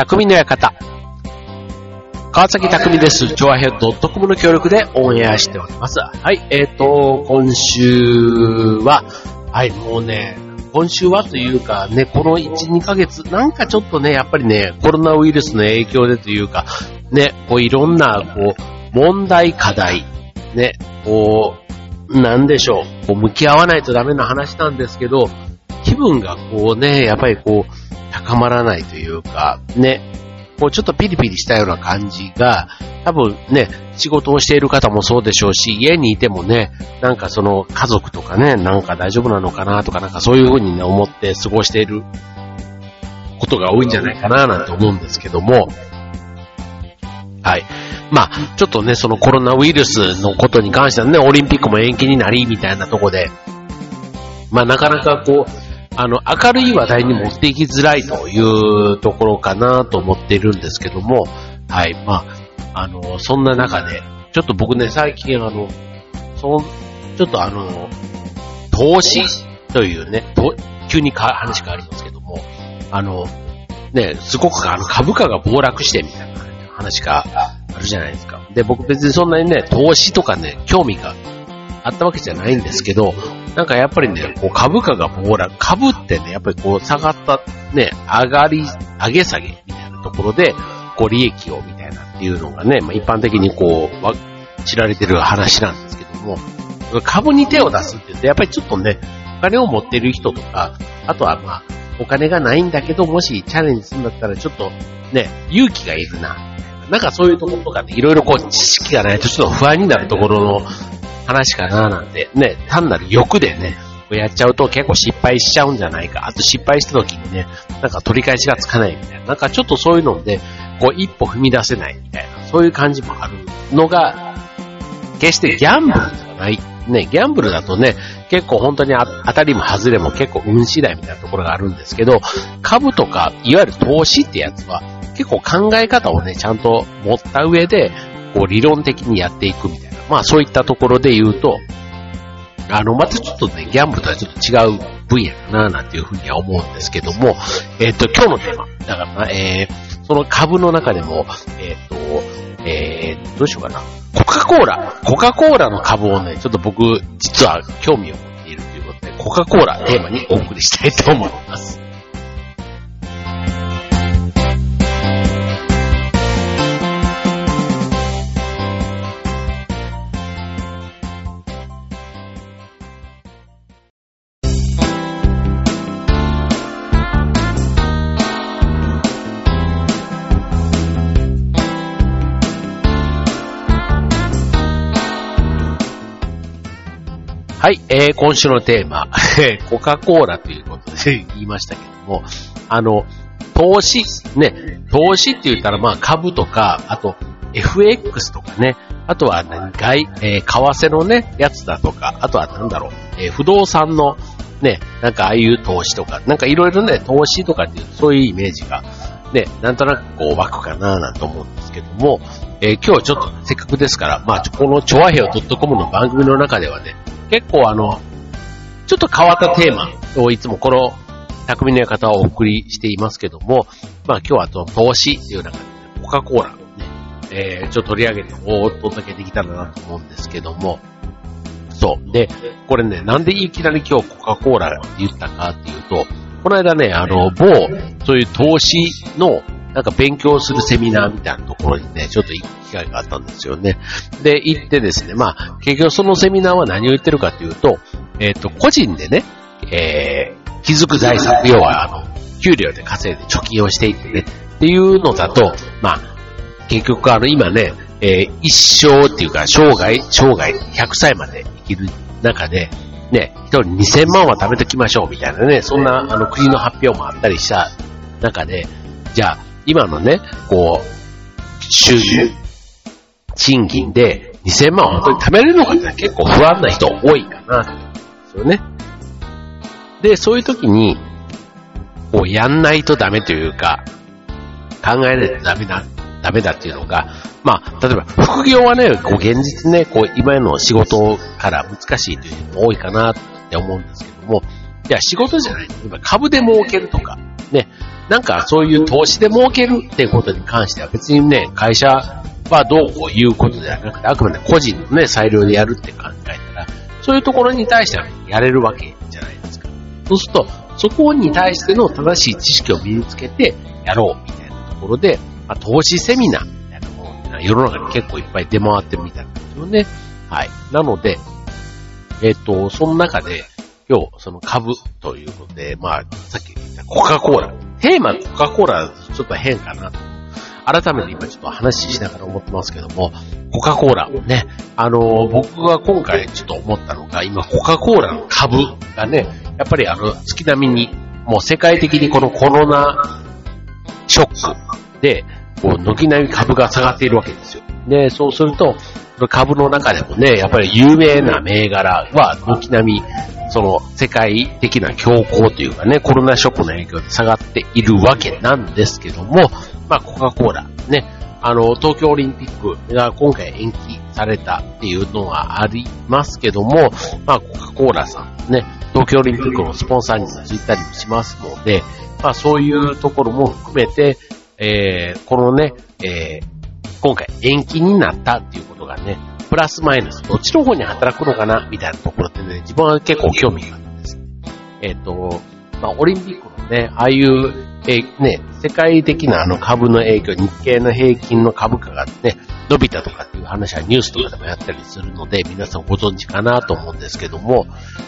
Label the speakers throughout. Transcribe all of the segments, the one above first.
Speaker 1: 匠の館。川崎匠です。ジョアヘッド .com の協力でオンエアしております。はい、えっ、と、今週は、はい、もうね、今週はというかね、この1、2ヶ月、なんかちょっとね、やっぱりね、コロナウイルスの影響でというか、ね、こういろんな、こう、問題、課題、ね、こう、なんでしょう、こう向き合わないとダメな話なんですけど、気分がこうね、やっぱりこう、高まらないというか、ね、こうちょっとピリピリしたような感じが、多分ね、仕事をしている方もそうでしょうし、家にいてもね、なんかその家族とかね、なんか大丈夫なのかなとか、なんかそういうふうにね、思って過ごしていることが多いんじゃないかななんて思うんですけども、はい。まあ、ちょっとね、そのコロナウイルスのことに関してはね、オリンピックも延期になり、みたいなとこで、まあ、なかなかこう、あの、明るい話題に持っていきづらいというところかなと思っているんですけども、はい。まあ、あの、そんな中で、ちょっと僕ね、最近あの、そん、ちょっとあの、投資というね、急にか話変わりますけども、あの、ね、すごくあの株価が暴落してみたいな話があるじゃないですか。で、僕別にそんなにね、投資とかね、興味があったわけじゃないんですけど、なんかやっぱりね、こう株価が暴落、株ってね、やっぱりこう下がった、ね、上がり、上げ下げみたいなところで、こう利益をみたいなっていうのがね、まあ一般的にこう、知られてる話なんですけども、株に手を出すって言って、やっぱりちょっとね、お金を持ってる人とか、あとはまあ、お金がないんだけど、もしチャレンジするんだったらちょっとね、勇気がいる、な。なんかそういうところとかね、いろいろこう知識がないとちょっと不安になるところの話かななんて、ね、単なる欲でね、やっちゃうと結構失敗しちゃうんじゃないか。あと失敗した時にね、なんか取り返しがつかないみたいな。なんかちょっとそういうので、こう一歩踏み出せないみたいな、そういう感じもあるのが、決してギャンブルではない。ね、ギャンブルだとね、結構本当に当たりも外れも結構運次第みたいなところがあるんですけど、株とか、いわゆる投資ってやつは、結構考え方をね、ちゃんと持った上で、こう理論的にやっていくみたいな。まあそういったところで言うと、あの、またちょっとね、ギャンブルとはちょっと違う分野かななんていうふうには思うんですけども、えっ、と、今日のテーマ、だから、えー、その株の中でも、えっ、と、えー、どうしようかな。コカ・コーラ。コカ・コーラの株をね、ちょっと僕、実は興味を持っているということで、コカ・コーラテーマにお送りしたいと思います。はい、えー、今週のテーマ、コカ・コーラということで言いましたけども、あの、投資、ね、投資って言ったらまあ株とか、あと FX とかね、あとは何外、えー、為替のね、やつだとか、あとはなんだろう、えー、不動産のね、なんかああいう投資とか、なんかいろいろね、投資とかっていう、そういうイメージが、ね、なんとなくこう湧くかななんて思うんですけども、えー、今日ちょっとせっかくですから、まあ、このチョアヘオ .com の番組の中ではね、結構あの、ちょっと変わったテーマをいつもこの匠の館をお送りしていますけども、まあ今日はと投資っていう中で、ね、コカ・コーラね、えー、ちょっと取り上げてお届けできたらなと思うんですけども、そう。で、これね、なんでいきなり今日コカ・コーラって言ったかっていうと、この間ね、あの、某、そういう投資の、なんか勉強するセミナーみたいなところにね、ちょっと行く機会があったんですよね。で、行ってですね、まあ、結局そのセミナーは何を言ってるかというと、えっ、と、個人でね、えー、気づく財産、要は、あの、給料で稼いで貯金をしていってね、っていうのだと、まあ、結局あの、今ね、えー、一生っていうか、生涯、生涯、100歳まで生きる中で、ね、一人2000万は貯めときましょうみたいなね、そんなあの国の発表もあったりした中で、じゃあ、今のね、こう、収入、賃金で2000万は本当に貯めれるのかって結構不安な人多いかな、ですよね。で、そういう時に、こう、やんないとダメというか、考えないとダメだ、ダメだっていうのが、まあ、例えば、副業はね、こう、現実ね、こう、今の仕事から難しいという人も多いかなって思うんですけども、じゃ仕事じゃない、例えば株で儲けるとか、ね、なんかそういう投資で儲けるっていうことに関しては別にね、会社はどうこういうことではなくて、あくまで個人のね、裁量でやるって考えたら、そういうところに対しては、やれるわけじゃないですか。そうすると、そこに対しての正しい知識を身につけてやろうみたいなところで、あ、投資セミナーみたいなものって世の中に結構いっぱい出回ってるみたいなんですよね。はい。なので、えっ、ー、と、その中で、今日、その株ということで、まあ、さっき言ったコカ・コーラ。テーマコカ・コーラちょっと変かなと。改めて今ちょっと話しながら思ってますけども、コカ・コーラもね、あの、僕が今回ちょっと思ったのが、今コカ・コーラの株がね、やっぱりあの、月並みに、もう世界的にこのコロナショックで、こう、軒並み株が下がっているわけですよ。で、そうすると、株の中でもね、やっぱり有名な銘柄は軒並みその世界的な強行というかね、コロナショックの影響で下がっているわけなんですけども、まあ、コカ・コーラ、ね、あの、東京オリンピックが今回延期されたっていうのがありますけども、まあ、コカ・コーラさん、ね、東京オリンピックのスポンサーについたりもしますので、まあ、そういうところも含めて、えー、このね、えー、今回延期になったっていうことがね、プラスマイナス、どっちの方に働くのかな、みたいなところってね、自分は結構興味があるんです。えっ、ー、と、まあ、オリンピックのね、ああいう、えー、ね、世界的なあの株の影響、日経の平均の株価がね、伸びたとかっていう話はニュースとかでもやったりするので、皆さんご存知かなと思うんですけども、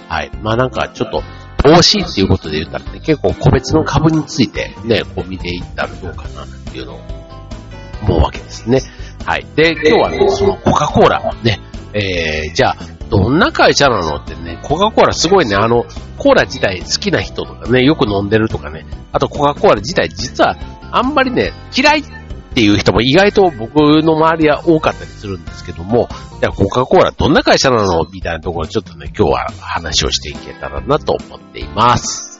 Speaker 1: はい。まあなんかちょっと、投資っていうことで言ったらね、結構個別の株についてね、こう見ていったらどうかなっていうのを思うわけですね。はい。で、今日はね、そのコカ・コーラね、えー、じゃあ、どんな会社なのってね、コカ・コーラすごいね、あの、コーラ自体好きな人とかね、よく飲んでるとかね、あとコカ・コーラ自体実はあんまりね、嫌いっていう人も意外と僕の周りは多かったりするんですけども、じゃあコカ・コーラどんな会社なの？みたいなところちょっとね、今日は話をしていけたらなと思っています。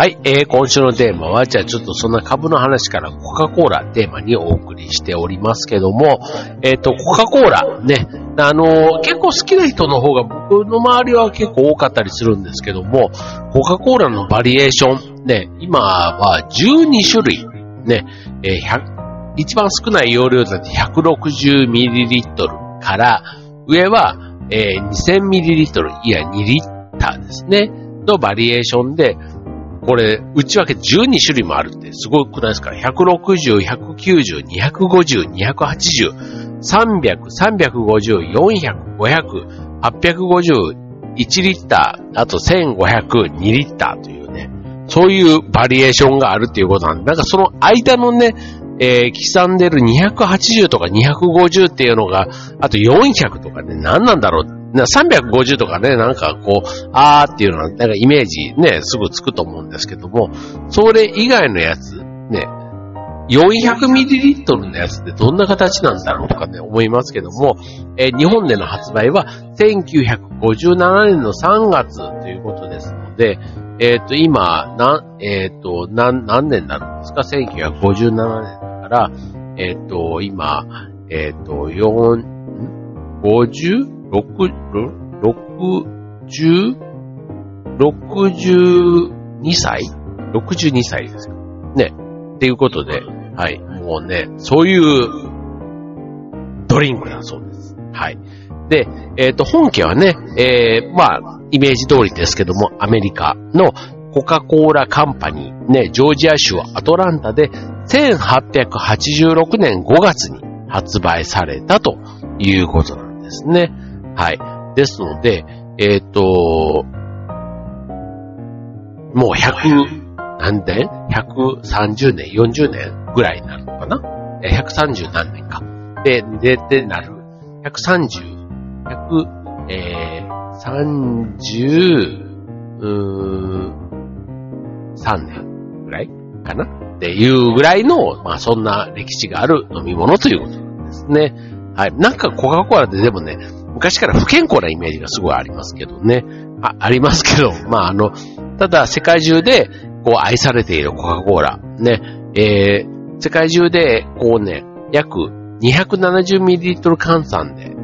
Speaker 1: はい、えー、今週のテーマは、じゃあちょっとそんな株の話からコカ・コーラテーマにお送りしておりますけども、えっ、ー、と、コカ・コーラ、ね、あのー、結構好きな人の方が僕の周りは結構多かったりするんですけども、コカ・コーラのバリエーション、ね、今は12種類、ね、えー、一番少ない容量だって 160ml から、上は、えー、2000ml、いや2リッターですね、のバリエーションで、これ、内訳12種類もあるってすごくないですか ?160、190、250、280、300、350、400、500、850、1リッター、あと1500、2リッターというね、そういうバリエーションがあるっていうことなんで、なんかその間のね、えー、刻んでる280とか250っていうのが、あと400とかね、何なんだろう350とかね、なんかこう、あーっていうのは、なんかイメージね、すぐつくと思うんですけども、それ以外のやつ、ね、400ml のやつってどんな形なんだろうとかね、思いますけども、えー、日本での発売は1957年の3月ということですので、えっ、ー、と、今、な、えっ、ー、と、何、何年なんですか ?1957 年だから、えっ、と、今、えっ、と、4、50? 6、60、62歳 ?62 歳ですか？ね。っていうことで、はい。もうね、そういうドリンクだそうです。はい。で、えっ、ー、と、本家はね、えー、まあ、イメージ通りですけども、アメリカのコカ・コーラカンパニー、ね、ジョージア州アトランタで1886年5月に発売されたということなんですね。はい。ですので、えっ、ー、と、もう100、何年 ?130 年、40年ぐらいになるのかな ?130 何年か。で、で、でなる。130、100、えー、30、うーん、3年ぐらいかな？っていうぐらいの、まあそんな歴史がある飲み物ということなんですね。はい。なんかコカ・コーラってでもね、昔から不健康なイメージがすごいありますけどね。あ、ありますけど、まああの、ただ世界中でこう愛されているコカ・コーラ。ね、えー、世界中でこうね、約 270ml 換算で、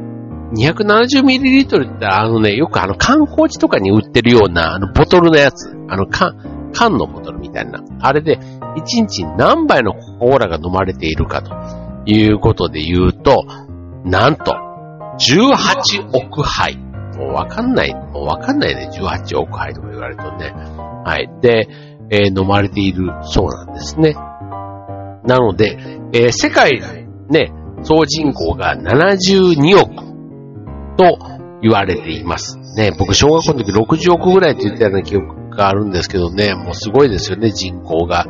Speaker 1: 270ml ってあのね、よくあの観光地とかに売ってるようなあのボトルのやつ、あの缶、缶のボトルみたいな。あれで1日何杯のコカ・コーラが飲まれているかということで言うと、なんと、18億杯。もうわかんない、もうわかんないね。18億杯とか言われるとね。はい。で、えー、飲まれているそうなんですね。なので、えー、世界ね、総人口が72億と言われています。ね、僕小学校の時60億ぐらいって言ったような記憶があるんですけどね、もうすごいですよね、人口が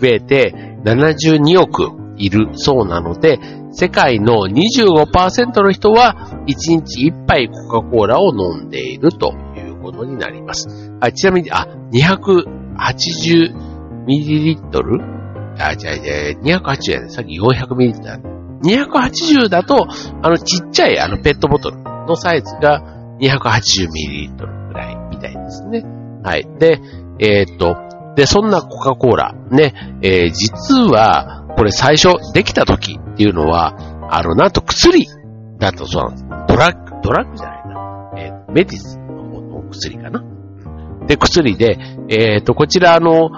Speaker 1: 増えて72億いるそうなので、世界の25%の人は1日1杯コカ・コーラを飲んでいるということになります。あちなみに、あ、280ミリリットル？あ、違う違う、280やね。さっき400ミリリットル。280だと、あのちっちゃいあのペットボトルのサイズが280ミリリットルぐらいみたいですね。はい。で、えー、っと、で、そんなコカ・コーラ、ね、えー、実は、これ最初できた時っていうのは、あの、なんと薬だったそうなんです。ドラッグ、ドラッグじゃないな。えー、メディスの方の薬かな。で、薬で、えっ、ー、と、こちらの、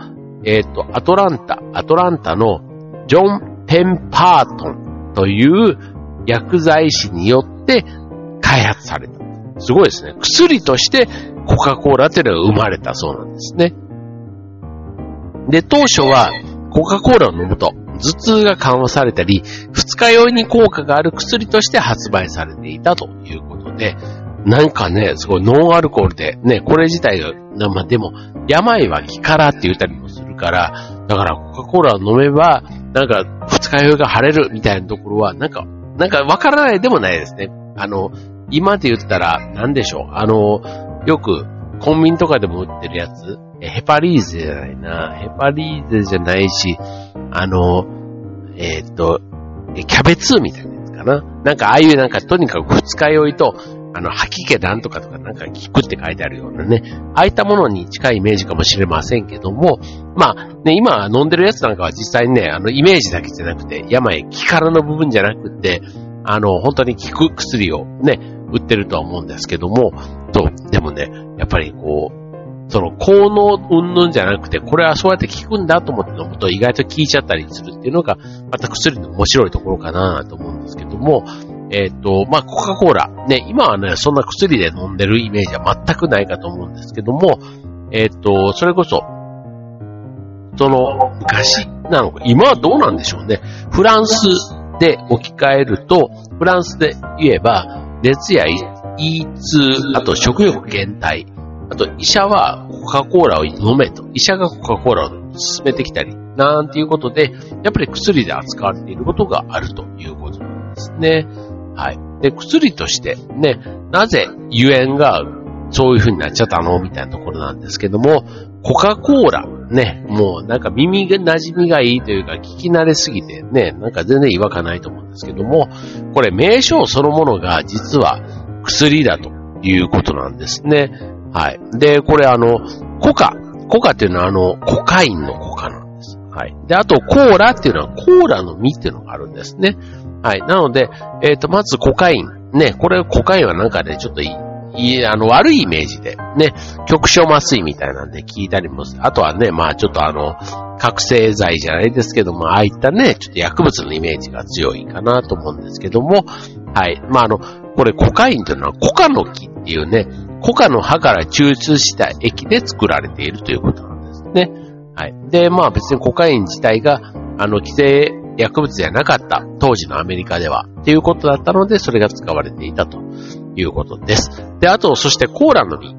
Speaker 1: えっ、ー、と、アトランタ、アトランタのジョン・ペンパートンという薬剤師によって開発された。すごいですね。薬としてコカ・コーラっていうのが生まれたそうなんですね。で、当初はコカ・コーラを飲むと頭痛が緩和されたり、二日酔いに効果がある薬として発売されていたということで、なんかね、すごいノンアルコールで、ね、これ自体が、まあでも、病は気からって言ったりもするから、だからコカ・コーラを飲めば、なんか二日酔いが晴れるみたいなところは、なんか、なんかわからないでもないですね。あの、今で言ったら、なんでしょう。あの、よく、コンビニとかでも売ってるやつ、ヘパリーゼじゃないな。ヘパリーゼじゃないし、あの、えー、っと、キャベツみたいなやつかな。なんかああいうなんかとにかく二日酔いと、あの、吐き気なんとかとかなんか効くって書いてあるようなね。ああいったものに近いイメージかもしれませんけども、まあね、今飲んでるやつなんかは実際にね、あの、イメージだけじゃなくて、病、気からの部分じゃなくて、あの、本当に効く薬をね、売ってるとは思うんですけども、と、でもね、やっぱりこう、その効能云々じゃなくて、これはそうやって効くんだと思って飲むと意外と効いちゃったりするっていうのが、また薬の面白いところかなと思うんですけども、えっ、ー、と、まあ、コカ・コーラ。ね、今はね、そんな薬で飲んでるイメージは全くないかと思うんですけども、えっ、ー、と、それこそ、その、昔なのか、今はどうなんでしょうね。フランスで置き換えると、フランスで言えば、熱や胃痛、あと食欲減退、あと、医者はコカ・コーラを飲めと。医者がコカ・コーラを勧めてきたり、なんていうことで、やっぱり薬で扱われていることがあるということなんですね。はい。で、薬として、ね、なぜゆえんがそういう風になっちゃったのみたいなところなんですけども、コカ・コーラ、ね、もうなんか耳が馴染みがいいというか聞き慣れすぎてね、なんか全然違和感ないと思うんですけども、これ名称そのものが実は薬だということなんですね。はい。で、これあの、コカ。コカっていうのはあの、コカインのコカなんです。はい。で、あと、コーラっていうのはコーラの実っていうのがあるんですね。はい。なので、えっ、ー、と、まずコカイン。ね、これ、コカインはなんかね、ちょっといい、あの、悪いイメージで、ね、局所麻酔みたいなんで聞いたりもする。あとはね、まあちょっとあの、覚醒剤じゃないですけども、ああいったね、ちょっと薬物のイメージが強いかなと思うんですけども、はい。まああの、これコカインというのはコカの木っていうね、コカの葉から抽出した液で作られているということなんですね。はい。で、まあ別にコカイン自体が、あの、規制薬物じゃなかった当時のアメリカではっていうことだったので、それが使われていたということです。で、あと、そしてコーラの実。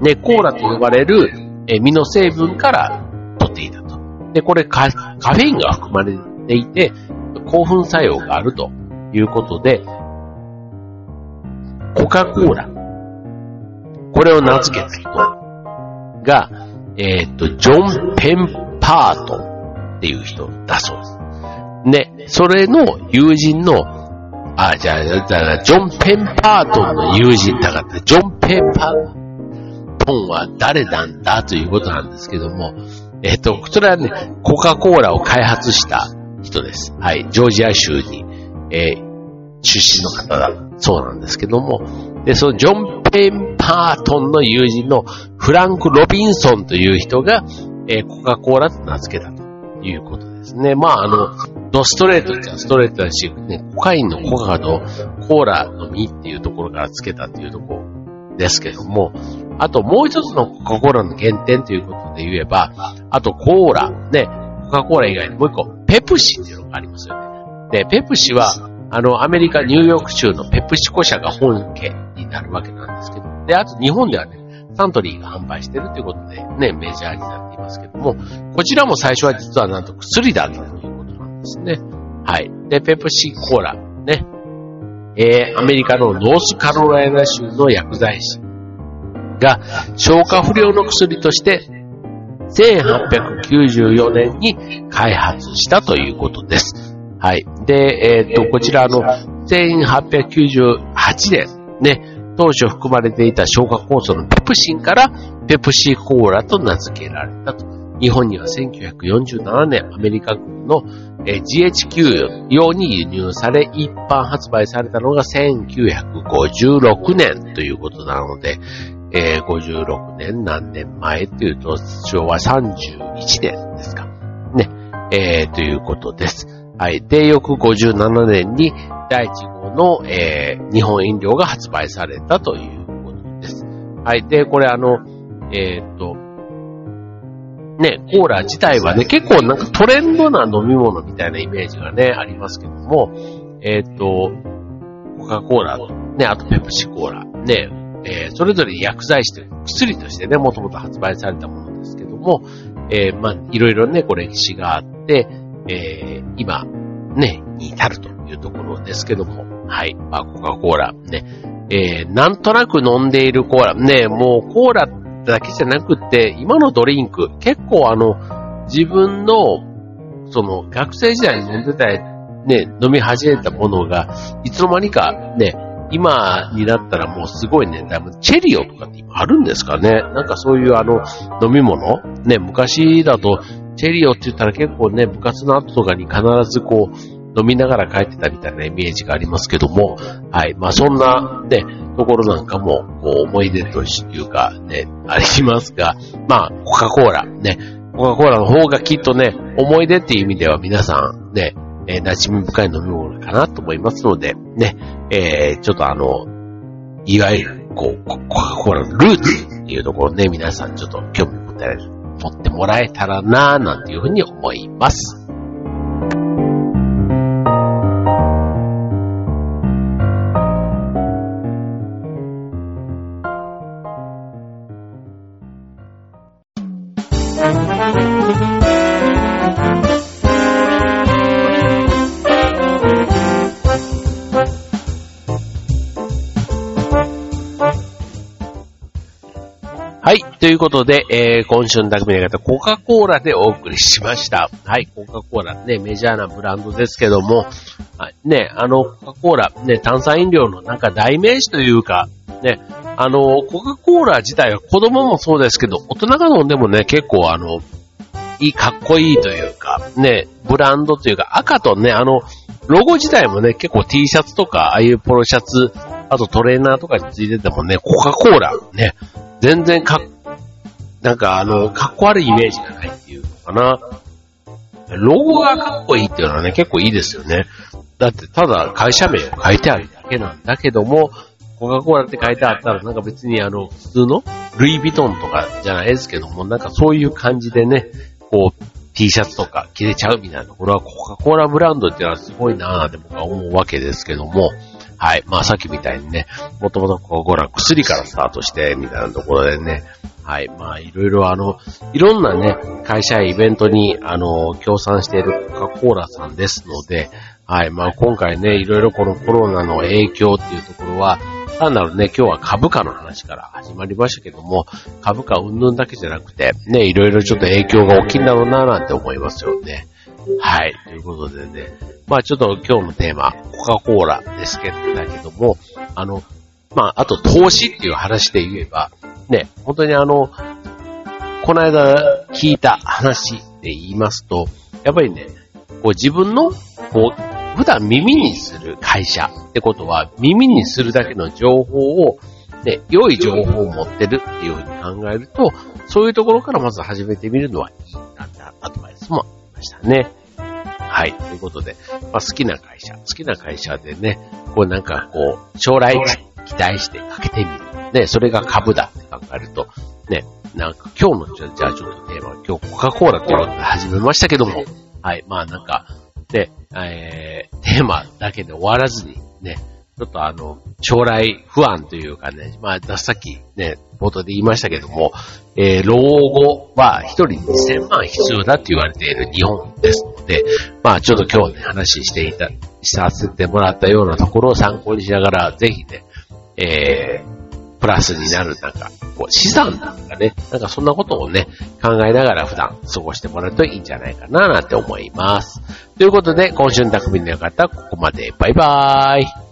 Speaker 1: ね、コーラと呼ばれるえ実の成分から取っていたと。で、これカカフェインが含まれていて、興奮作用があるということで、コカ・コーラこれを名付けた人が、えっ、と、ジョン・ペンパートンっていう人だそうです。ね、それの友人のあ、じゃあ、だから、ジョン・ペンパートンの友人だから、ジョン・ペンパートンは誰なんだということなんですけども、えっ、と、それはね、コカ・コーラを開発した人です。はい。ジョージア州に、えー、出身の方だ。そうなんですけども、で、そのジョン・ペンパートンの友人のフランク・ロビンソンという人が、えー、コカ・コーラと名付けたということですね。まあ、あの、ドストレートじゃストレートだし、ね、コカインのコカとコーラの実っていうところから付けたっていうところですけども、あともう一つのコカ・コーラの原点ということで言えば、あとコーラ、ね、コカ・コーラ以外にもう一個、ペプシっていうのがありますよね。で、ペプシは、あの、アメリカ、ニューヨーク州のペプシコ社が本家になるわけなんですけど、で、あと日本ではね、サントリーが販売してるということで、ね、メジャーになっていますけども、こちらも最初は実はなんと薬だったということなんですね。はい。で、ペプシコーラ、ね、えー、アメリカのノースカロライナ州の薬剤師が消化不良の薬として1894年に開発したということです。はい。で、えっ、ー、と、こちらの1898年、ね、当初含まれていた消化酵素のペプシンからペプシコーラと名付けられたと。日本には1947年アメリカ軍の GHQ 用に輸入され一般発売されたのが1956年ということなので、えー、56年何年前というと昭和31年ですか。ね。えー、ということです。はい。で、翌57年に第1号の、えー、日本飲料が発売されたということです。はい。で、これあの、えー、っと、ね、コーラ自体はね、結構なんかトレンドな飲み物みたいなイメージがね、ありますけども、えー、っと、コカ・コーラと、ね、あとペプシコーラ、ね、えー、それぞれ薬剤師という薬としてね、もともと発売されたものですけども、えー、まあ、いろいろね、こう歴史があって、えー、今、ね、に至るというところですけども、はい。まあ、コカ・コーラ、ね。えー、なんとなく飲んでいるコーラ、ね、もうコーラだけじゃなくて、今のドリンク、結構あの、自分の、その、学生時代に飲んでた、ね、飲み始めたものが、いつの間にか、ね、今になったらもうすごいね、チェリオとかって今あるんですかね。なんかそういうあの、飲み物。ね、昔だと、チェリオって言ったら結構ね、部活の後とかに必ずこう、飲みながら帰ってたみたいなイメージがありますけども、はい。まあそんなね、ところなんかも、こう思い出というかね、ありますが、まあコカ・コーラ、ね、コカ・コーラの方がきっとね、思い出っていう意味では皆さんね、えー、馴染み深い飲み物かなと思いますので、ね、えー、ちょっとあの、いわゆる、こう、コカ・コーラのルーツっていうところね、皆さんちょっと興味持って持ってもらえたらなぁ、なんていうふうに思います。いうことで、えー、今週の匠の方、コカ・コーラでお送りしました。はい、コカ・コーラ、ね、メジャーなブランドですけども、はい、ね、あの、コカ・コーラ、ね、炭酸飲料のなんか代名詞というか、ね、あの、コカ・コーラ自体は子供もそうですけど、大人が飲んでもね、結構あの、いい、かっこいいというか、ね、ブランドというか、赤とね、あの、ロゴ自体もね、結構 T シャツとか、ああいうポロシャツ、あとトレーナーとかについててもね、コカ・コーラ、ね、全然かっなんかあの、かっこ悪いイメージがないっていうのかな。ロゴがかっこいいっていうのはね、結構いいですよね。だってただ会社名を書いてあるだけなんだけども、コカ・コーラって書いてあったらなんか別にあの、普通のルイ・ヴィトンとかじゃないですけども、なんかそういう感じでね、こう、T シャツとか着れちゃうみたいなと。これはコカ・コーラブランドっていうのはすごいなぁって僕は思うわけですけども、はい。まあさっきみたいにね、もともとコカ・コーラ薬からスタートして、みたいなところでね、はい。まあ、いろいろあの、いろんなね、会社やイベントに、あの、協賛しているコカ・コーラさんですので、はい。まあ、今回ね、いろいろこのコロナの影響っていうところは、単なるね、今日は株価の話から始まりましたけども、株価云々だけじゃなくて、ね、いろいろちょっと影響が大きいんだろうな、なんて思いますよね。はい。ということでね、まあちょっと今日のテーマ、コカ・コーラですけど、も、あの、まああと投資っていう話で言えば、ね、本当にあの、この間聞いた話で言いますと、やっぱりね、こう自分の、こう、普段耳にする会社ってことは、耳にするだけの情報を、ね、良い情報を持ってるっていうふうに考えると、そういうところからまず始めてみるのはいいなんてアドバイスもありましたね。はい。ということで、まあ、好きな会社、好きな会社でね、こうなんかこう、将来期待してかけてみる。ね、それが株だって考えると、ね、なんか今日の、じゃあちょっとテーマ、今日コカ・コーラっていうので始めましたけども、はい、まあなんか、で、えー、テーマだけで終わらずに、ね、ちょっとあの、将来不安というかね、まあ、さっきね、冒頭で言いましたけども、えー、老後は一人2000万必要だって言われている日本ですので、まあ、ちょっと今日ね、話していた、させてもらったようなところを参考にしながら、ぜひね、えー、プラスになる、なんか、こう、資産なんかね、なんかそんなことをね、考えながら普段過ごしてもらうといいんじゃないかな、なんて思います。ということで、今週の匠の方、ここまで。バイバーイ。